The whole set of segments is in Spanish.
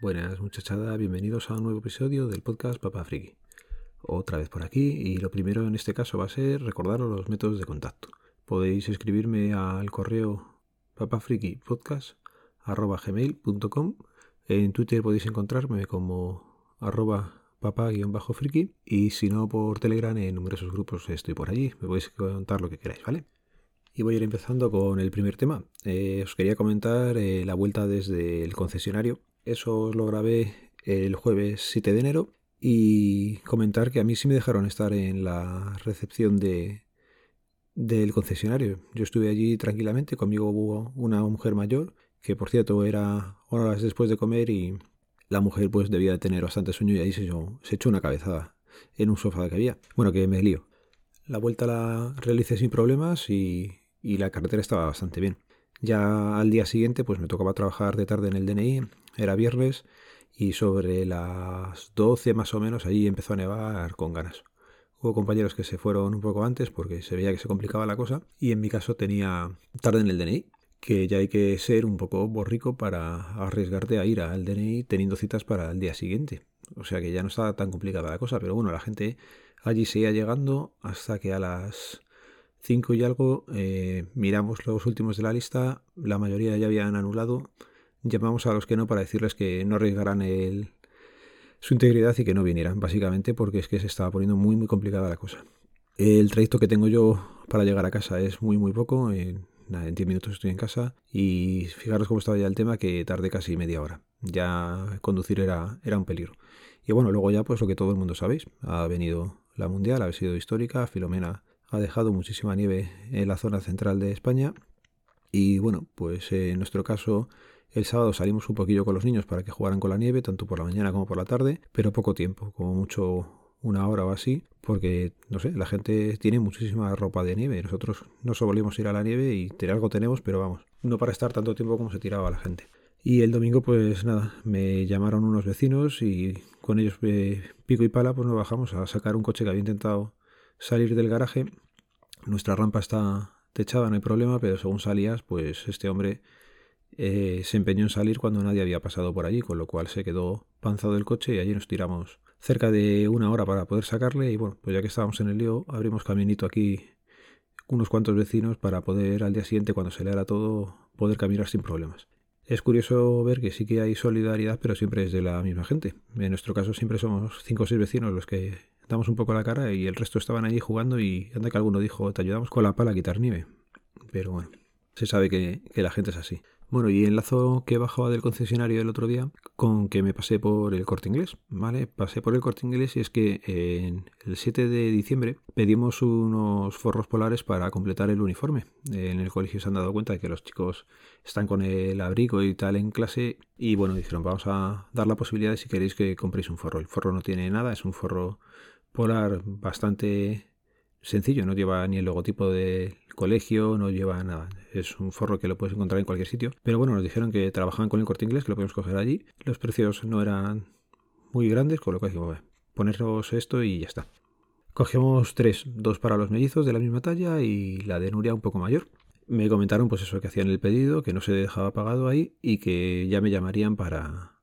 Buenas muchachada, bienvenidos a un nuevo episodio del podcast Papá Friki. Otra vez por aquí y lo primero en este caso va a ser recordaros los métodos de contacto. Podéis escribirme al correo papafrikipodcast.gmail.com En Twitter podéis encontrarme como arroba papá-friki y si no por Telegram en numerosos grupos estoy por allí. Me podéis contar lo que queráis, ¿vale? Y voy a ir empezando con el primer tema. Eh, os quería comentar eh, la vuelta desde el concesionario eso lo grabé el jueves 7 de enero y comentar que a mí sí me dejaron estar en la recepción de, del concesionario. Yo estuve allí tranquilamente, conmigo hubo una mujer mayor, que por cierto era horas después de comer y la mujer pues debía de tener bastante sueño y ahí se, se echó una cabezada en un sofá que había. Bueno, que me lío. La vuelta la realicé sin problemas y, y la carretera estaba bastante bien. Ya al día siguiente pues me tocaba trabajar de tarde en el DNI, era viernes y sobre las 12 más o menos allí empezó a nevar con ganas. Hubo compañeros que se fueron un poco antes porque se veía que se complicaba la cosa y en mi caso tenía tarde en el DNI, que ya hay que ser un poco borrico para arriesgarte a ir al DNI teniendo citas para el día siguiente. O sea que ya no estaba tan complicada la cosa, pero bueno, la gente allí seguía llegando hasta que a las 5 y algo eh, miramos los últimos de la lista, la mayoría ya habían anulado llamamos a los que no para decirles que no arriesgaran el, su integridad y que no vinieran, básicamente porque es que se estaba poniendo muy muy complicada la cosa. El trayecto que tengo yo para llegar a casa es muy muy poco, en, en 10 minutos estoy en casa y fijaros cómo estaba ya el tema que tardé casi media hora. Ya conducir era, era un peligro. Y bueno, luego ya pues lo que todo el mundo sabéis, ha venido la mundial, ha sido histórica, Filomena ha dejado muchísima nieve en la zona central de España y bueno, pues en nuestro caso el sábado salimos un poquillo con los niños para que jugaran con la nieve, tanto por la mañana como por la tarde, pero poco tiempo, como mucho una hora o así, porque, no sé, la gente tiene muchísima ropa de nieve. Nosotros no solemos ir a la nieve y algo tenemos, pero vamos, no para estar tanto tiempo como se tiraba la gente. Y el domingo, pues nada, me llamaron unos vecinos y con ellos eh, pico y pala, pues nos bajamos a sacar un coche que había intentado salir del garaje. Nuestra rampa está techada, no hay problema, pero según salías, pues este hombre eh, se empeñó en salir cuando nadie había pasado por allí, con lo cual se quedó panzado el coche y allí nos tiramos cerca de una hora para poder sacarle y bueno, pues ya que estábamos en el lío, abrimos caminito aquí unos cuantos vecinos para poder al día siguiente, cuando se le hará todo, poder caminar sin problemas. Es curioso ver que sí que hay solidaridad, pero siempre es de la misma gente. En nuestro caso siempre somos cinco o seis vecinos los que damos un poco la cara y el resto estaban allí jugando y anda que alguno dijo, te ayudamos con la pala a quitar nieve. Pero bueno, se sabe que la gente es así. Bueno, y enlazo que bajaba del concesionario el otro día con que me pasé por el corte inglés, ¿vale? Pasé por el corte inglés y es que en el 7 de diciembre pedimos unos forros polares para completar el uniforme. En el colegio se han dado cuenta de que los chicos están con el abrigo y tal en clase y bueno, dijeron vamos a dar la posibilidad de si queréis que compréis un forro. El forro no tiene nada, es un forro polar bastante sencillo, no lleva ni el logotipo del colegio, no lleva nada. Es un forro que lo puedes encontrar en cualquier sitio. Pero bueno, nos dijeron que trabajaban con el corte inglés, que lo podemos coger allí. Los precios no eran muy grandes, con lo cual dijimos, poneros esto y ya está. Cogemos tres, dos para los mellizos de la misma talla y la de Nuria un poco mayor. Me comentaron pues eso que hacían el pedido, que no se dejaba pagado ahí y que ya me llamarían para,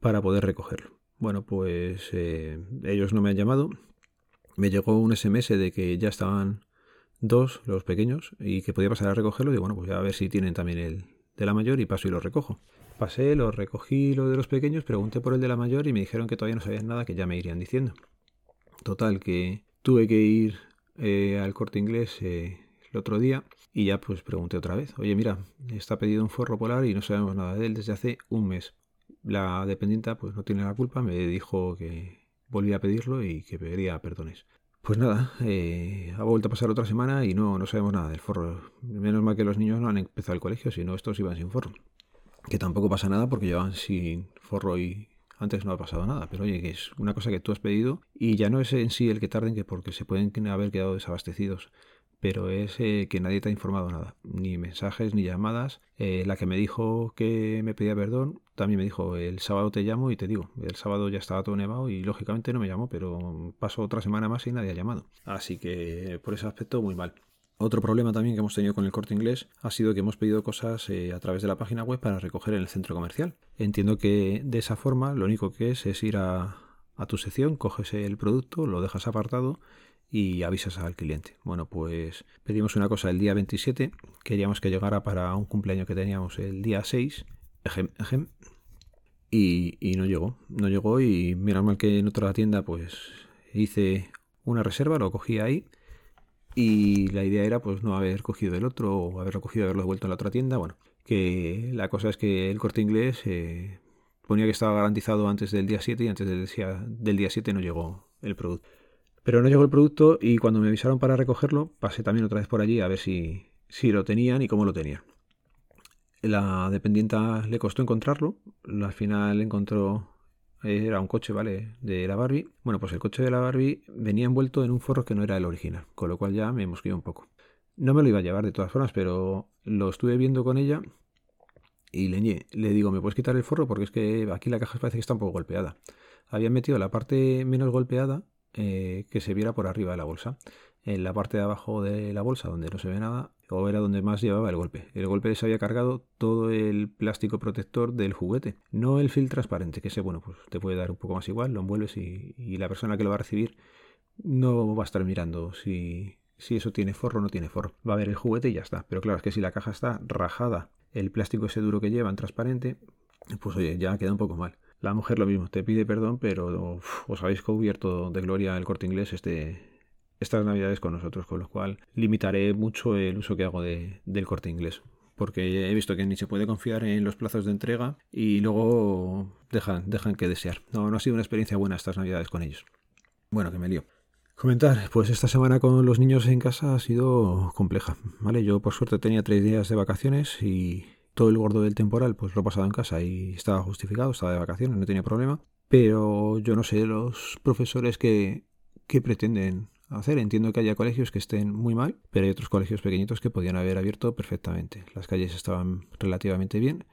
para poder recogerlo. Bueno, pues eh, ellos no me han llamado, me llegó un SMS de que ya estaban dos, los pequeños, y que podía pasar a recogerlo. Y bueno, pues a ver si tienen también el de la mayor y paso y lo recojo. Pasé, lo recogí lo de los pequeños, pregunté por el de la mayor y me dijeron que todavía no sabían nada, que ya me irían diciendo. Total, que tuve que ir eh, al corte inglés eh, el otro día y ya pues pregunté otra vez. Oye, mira, está pedido un forro polar y no sabemos nada de él desde hace un mes. La dependienta pues no tiene la culpa, me dijo que volví a pedirlo y que pediría perdones. Pues nada, eh, ha vuelto a pasar otra semana y no, no sabemos nada del forro. Menos mal que los niños no han empezado el colegio, si no estos iban sin forro. Que tampoco pasa nada porque llevan sin forro y antes no ha pasado nada. Pero oye, que es una cosa que tú has pedido y ya no es en sí el que tarden, que porque se pueden haber quedado desabastecidos pero es eh, que nadie te ha informado nada, ni mensajes ni llamadas. Eh, la que me dijo que me pedía perdón también me dijo el sábado te llamo y te digo, el sábado ya estaba todo nevado y lógicamente no me llamó, pero pasó otra semana más y nadie ha llamado. Así que por ese aspecto muy mal. Otro problema también que hemos tenido con el corte inglés ha sido que hemos pedido cosas eh, a través de la página web para recoger en el centro comercial. Entiendo que de esa forma lo único que es es ir a, a tu sección, coges el producto, lo dejas apartado y avisas al cliente. Bueno, pues pedimos una cosa el día 27, queríamos que llegara para un cumpleaños que teníamos el día 6, y, no llegó, no llegó y mira mal que en otra tienda pues hice una reserva, lo cogí ahí y la idea era pues no haber cogido el otro o haberlo cogido haberlo devuelto a la otra tienda. Bueno, que la cosa es que el corte inglés eh, ponía que estaba garantizado antes del día 7 y antes del día, del día 7 no llegó el producto. Pero no llegó el producto y cuando me avisaron para recogerlo, pasé también otra vez por allí a ver si, si lo tenían y cómo lo tenían. La dependienta le costó encontrarlo, al final encontró, era un coche, ¿vale? De la Barbie. Bueno, pues el coche de la Barbie venía envuelto en un forro que no era el original, con lo cual ya me mosqueó un poco. No me lo iba a llevar de todas formas, pero lo estuve viendo con ella y le, le digo, ¿me puedes quitar el forro? Porque es que aquí la caja parece que está un poco golpeada. Había metido la parte menos golpeada eh, que se viera por arriba de la bolsa. En la parte de abajo de la bolsa, donde no se ve nada, o era donde más llevaba el golpe. El golpe se había cargado todo el plástico protector del juguete, no el film transparente, que ese, bueno, pues te puede dar un poco más igual, lo envuelves y, la persona que lo va a recibir no va a estar mirando si, si eso tiene forro o no tiene forro. Va a ver el juguete y ya está. Pero claro, es que si la caja está rajada, el plástico ese duro que llevan transparente, pues oye, ya queda un poco mal. La mujer lo mismo, te pide perdón, pero os habéis cubierto de gloria el corte inglés este, estas navidades con nosotros, con lo cual limitaré mucho el uso que hago de, del corte inglés. Porque he visto que ni se puede confiar en los plazos de entrega y luego dejan, dejan que desear. No, no ha sido una experiencia buena estas navidades con ellos. Bueno, que me lío. Comentar, pues esta semana con los niños en casa ha sido compleja, ¿vale? Yo por suerte tenía tres días de vacaciones y todo el gordo del temporal pues lo he pasado en casa y estaba justificado, estaba de vacaciones, no tenía problema. Pero yo no sé los profesores que, que pretenden hacer. Entiendo que haya colegios que estén muy mal, pero hay otros colegios pequeñitos que podían haber abierto perfectamente. Las calles estaban relativamente bien.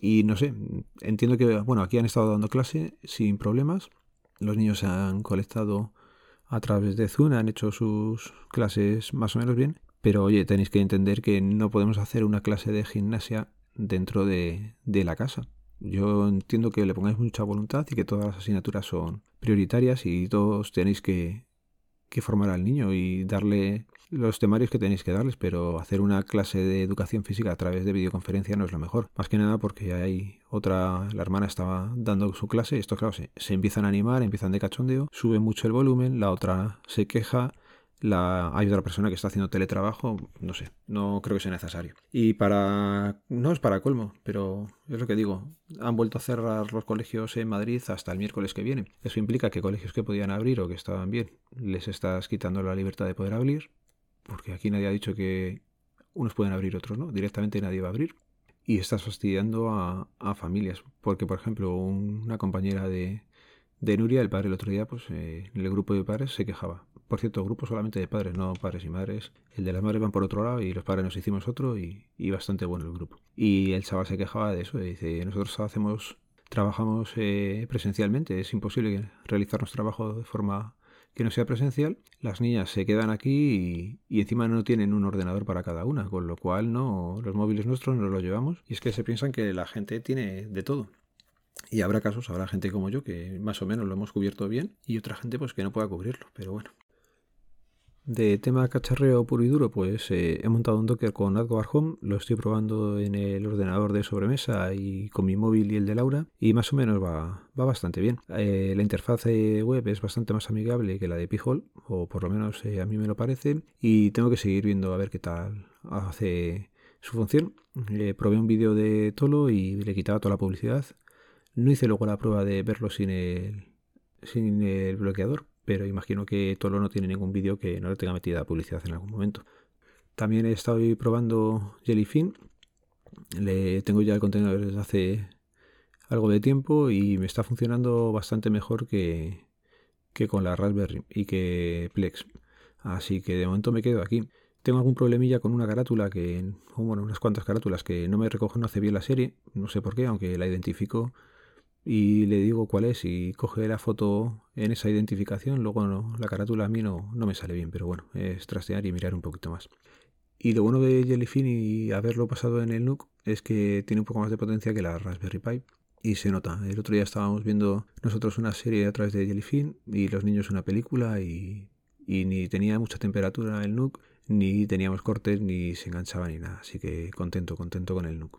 Y no sé, entiendo que, bueno, aquí han estado dando clase sin problemas. Los niños se han colectado a través de Zoom, han hecho sus clases más o menos bien. Pero oye, tenéis que entender que no podemos hacer una clase de gimnasia dentro de, de la casa. Yo entiendo que le pongáis mucha voluntad y que todas las asignaturas son prioritarias y todos tenéis que, que formar al niño y darle los temarios que tenéis que darles, pero hacer una clase de educación física a través de videoconferencia no es lo mejor. Más que nada porque hay otra, la hermana estaba dando su clase, esto claro, se, se empiezan a animar, empiezan de cachondeo, sube mucho el volumen, la otra se queja, la, hay otra persona que está haciendo teletrabajo, no sé, no creo que sea necesario. Y para, no es para colmo, pero es lo que digo, han vuelto a cerrar los colegios en Madrid hasta el miércoles que viene. Eso implica que colegios que podían abrir o que estaban bien, les estás quitando la libertad de poder abrir, porque aquí nadie ha dicho que unos pueden abrir, otros no, directamente nadie va a abrir. Y estás fastidiando a, a familias, porque por ejemplo una compañera de, de Nuria, el padre el otro día, pues eh, en el grupo de padres se quejaba. Por cierto, grupo solamente de padres, no padres y madres. El de las madres van por otro lado y los padres nos hicimos otro y, bastante bueno el grupo. Y el chaval se quejaba de eso, dice, nosotros hacemos, trabajamos eh, presencialmente, es imposible realizar nuestro trabajo de forma que no sea presencial. Las niñas se quedan aquí y, y, encima no tienen un ordenador para cada una, con lo cual no, los móviles nuestros no los llevamos. Y es que se piensan que la gente tiene de todo. Y habrá casos, habrá gente como yo que más o menos lo hemos cubierto bien y otra gente pues que no pueda cubrirlo, pero bueno. De tema cacharreo puro y duro, pues eh, he montado un Docker con AdGuard Home, lo estoy probando en el ordenador de sobremesa y con mi móvil y el de Laura, y más o menos va, va bastante bien. Eh, la interfaz web es bastante más amigable que la de Pijol, o por lo menos eh, a mí me lo parece, y tengo que seguir viendo a ver qué tal hace su función. probé un vídeo de Tolo y le quitaba toda la publicidad no hice luego la prueba de verlo sin el, sin el bloqueador, pero imagino que Tolo no tiene ningún vídeo que no le tenga metida publicidad en algún momento. También he estado probando Jellyfin. Le tengo ya el contenedor desde hace algo de tiempo y me está funcionando bastante mejor que, que con la Raspberry y que Plex. Así que de momento me quedo aquí. Tengo algún problemilla con una carátula que, bueno, unas cuantas carátulas que no me recogen, no hace bien la serie, no sé por qué, aunque la identifico y le digo cuál es y coge la foto en esa identificación, luego no, la carátula a mí no, no me sale bien, pero bueno, es trastear y mirar un poquito más. Y lo bueno de Jellyfin y haberlo pasado en el NUC es que tiene un poco más de potencia que la Raspberry Pi y se nota. El otro día estábamos viendo nosotros una serie a través de Jellyfin y los niños una película y, y ni tenía mucha temperatura el NUC, ni teníamos cortes, ni se enganchaba ni nada. Así que contento, contento con el NUC.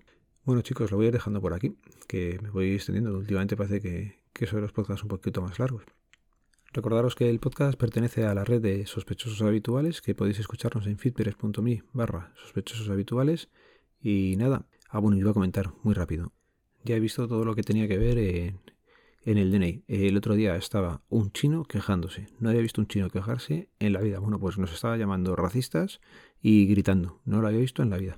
Bueno chicos, lo voy a ir dejando por aquí, que me voy extendiendo. Últimamente parece que, que soy los podcasts un poquito más largos. Recordaros que el podcast pertenece a la red de sospechosos habituales, que podéis escucharnos en fitpress.me barra sospechosos habituales. Y nada, ah bueno, iba a comentar muy rápido. Ya he visto todo lo que tenía que ver en, en el DNI. El otro día estaba un chino quejándose. No había visto un chino quejarse en la vida. Bueno, pues nos estaba llamando racistas y gritando. No lo había visto en la vida.